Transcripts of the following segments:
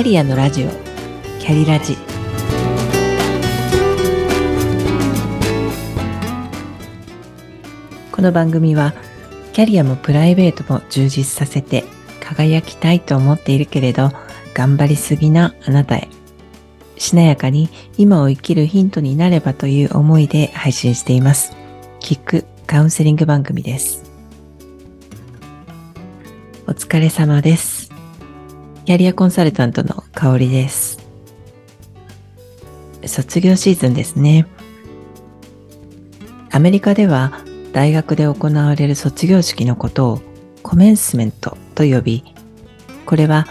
キャリアのラジオ。キャリラジ。この番組はキャリアもプライベートも充実させて輝きたいと思っているけれど頑張りすぎなあなたへ。しなやかに今を生きるヒントになればという思いで配信しています。キックカウンセリング番組です。お疲れ様です。キャリアコンサルタントの香りです卒業シーズンですねアメリカでは大学で行われる卒業式のことをコメンスメントと呼び、これは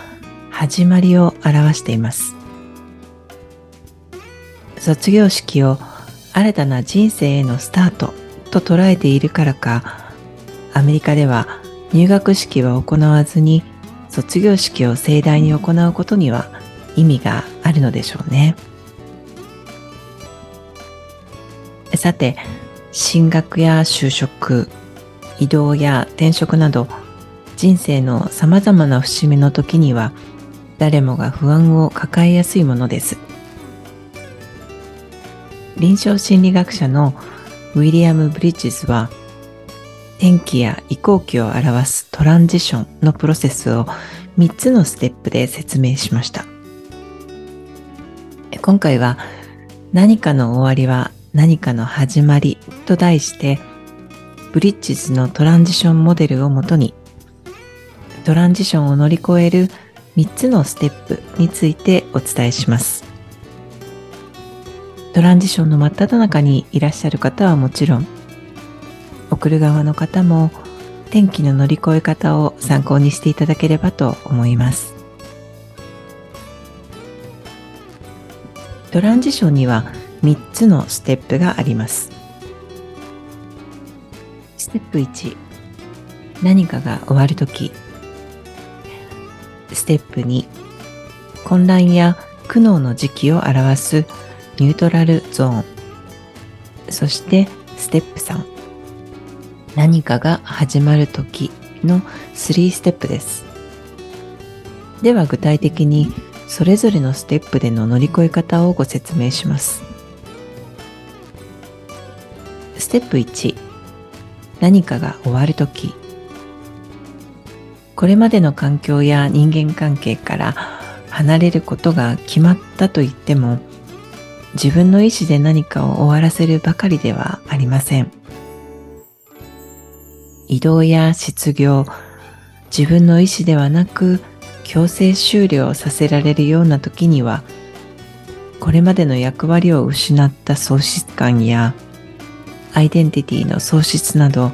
始まりを表しています。卒業式を新たな人生へのスタートと捉えているからか、アメリカでは入学式は行わずに卒業式を盛大に行うことには意味があるのでしょうね。さて、進学や就職、移動や転職など人生の様々な節目の時には誰もが不安を抱えやすいものです。臨床心理学者のウィリアム・ブリッジズは転機や移行期を表すトランジションのプロセスを3つのステップで説明しました。今回は何かの終わりは何かの始まりと題してブリッジズのトランジションモデルをもとにトランジションを乗り越える3つのステップについてお伝えしますトランジションの真っ只中にいらっしゃる方はもちろん送る側の方も天気の乗り越え方を参考にしていただければと思います。トランジションには3つのステップがあります。ステップ1何かが終わるときステップ2混乱や苦悩の時期を表すニュートラルゾーン。そしてステップ3何かが始まるときの3ステップです。では具体的にそれぞれのステップでの乗り越え方をご説明します。ステップ1何かが終わるときこれまでの環境や人間関係から離れることが決まったと言っても自分の意思で何かを終わらせるばかりではありません。移動や失業自分の意思ではなく強制終了させられるような時にはこれまでの役割を失った喪失感やアイデンティティの喪失など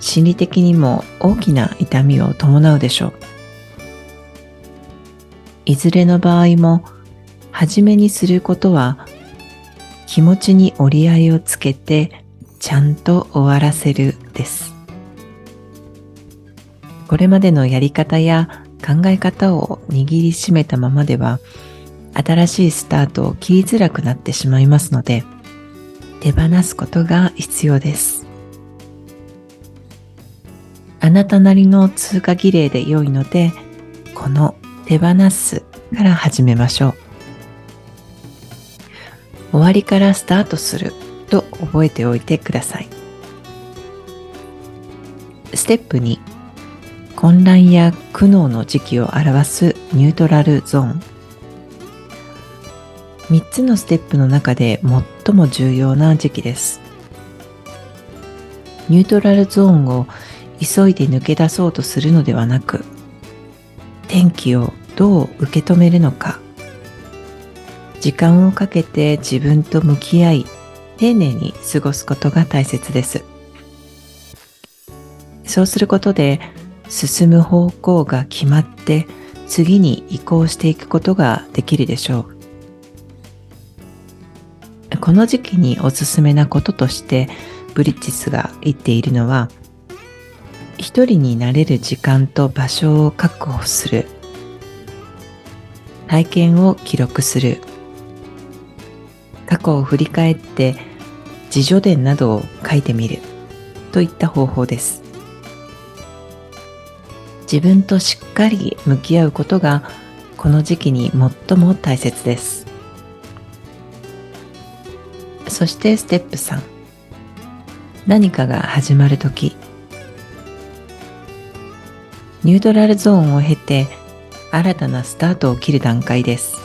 心理的にも大きな痛みを伴うでしょう。いずれの場合も初めにすることは気持ちに折り合いをつけてちゃんと終わらせるです。これまでのやり方や考え方を握りしめたままでは新しいスタートを切りづらくなってしまいますので手放すことが必要です。あなたなりの通過儀礼で良いので、この手放すから始めましょう。終わりからスタートすると覚えておいてください。ステップ2混乱や苦悩の時期を表すニュートラルゾーン3つのステップの中で最も重要な時期です。ニュートラルゾーンを急いで抜け出そうとするのではなく、天気をどう受け止めるのか、時間をかけて自分と向き合い、丁寧に過ごすことが大切です。そうすることで、進む方向が決まって、次に移行していくことができるでしょう。この時期におすすめなこととしてブリッジスが言っているのは一人になれる時間と場所を確保する体験を記録する過去を振り返って自助伝などを書いてみるといった方法です自分としっかり向き合うことがこの時期に最も大切です。そしてステップ3何かが始まる時。ニュートラルゾーンを経て新たなスタートを切る段階です。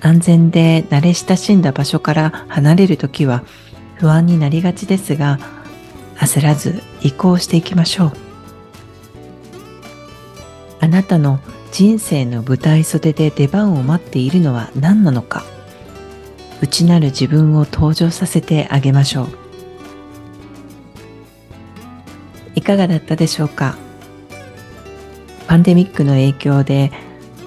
安全で慣れ親しんだ場所から離れるときは不安になりがちですが焦らず移行していきましょう。あなたの人生の舞台袖で出番を待っているのは何なのか。内なる自分を登場させてあげましょう。いかがだったでしょうか？パンデミックの影響で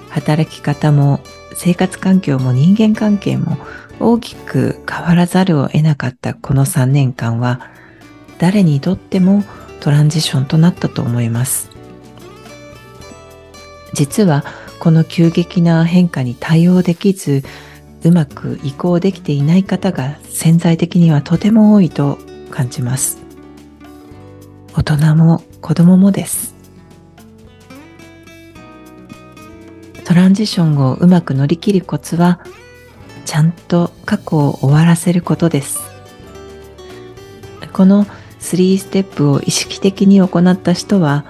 働き方も生活環境も人間関係も大きく変わらざるを得なかったこの3年間は誰にとってもトランジションとなったと思います。実はこの急激な変化に対応できずうまく移行できていない方が潜在的にはとても多いと感じます。大人も子供もです。トランジションをうまく乗り切るコツはちゃんと過去を終わらせることです。この3ステップを意識的に行った人は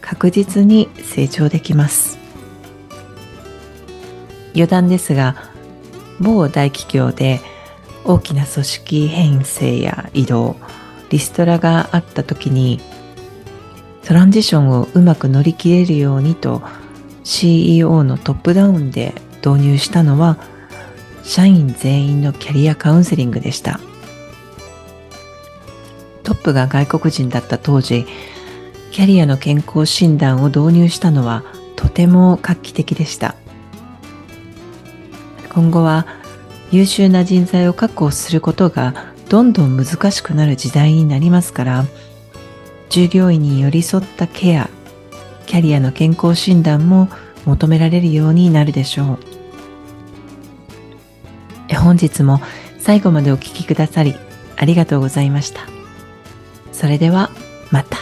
確実に成長できます。余談ですが某大企業で大きな組織編成や移動リストラがあった時にトランジションをうまく乗り切れるようにと CEO のトップダウンで導入したのは社員全員のキャリアカウンセリングでした。トップが外国人だった当時キャリアの健康診断を導入したのはとても画期的でした。今後は優秀な人材を確保することがどんどん難しくなる時代になりますから従業員に寄り添ったケアキャリアの健康診断も求められるようになるでしょう。本日も最後までお聴きくださりありがとうございました。それではまた。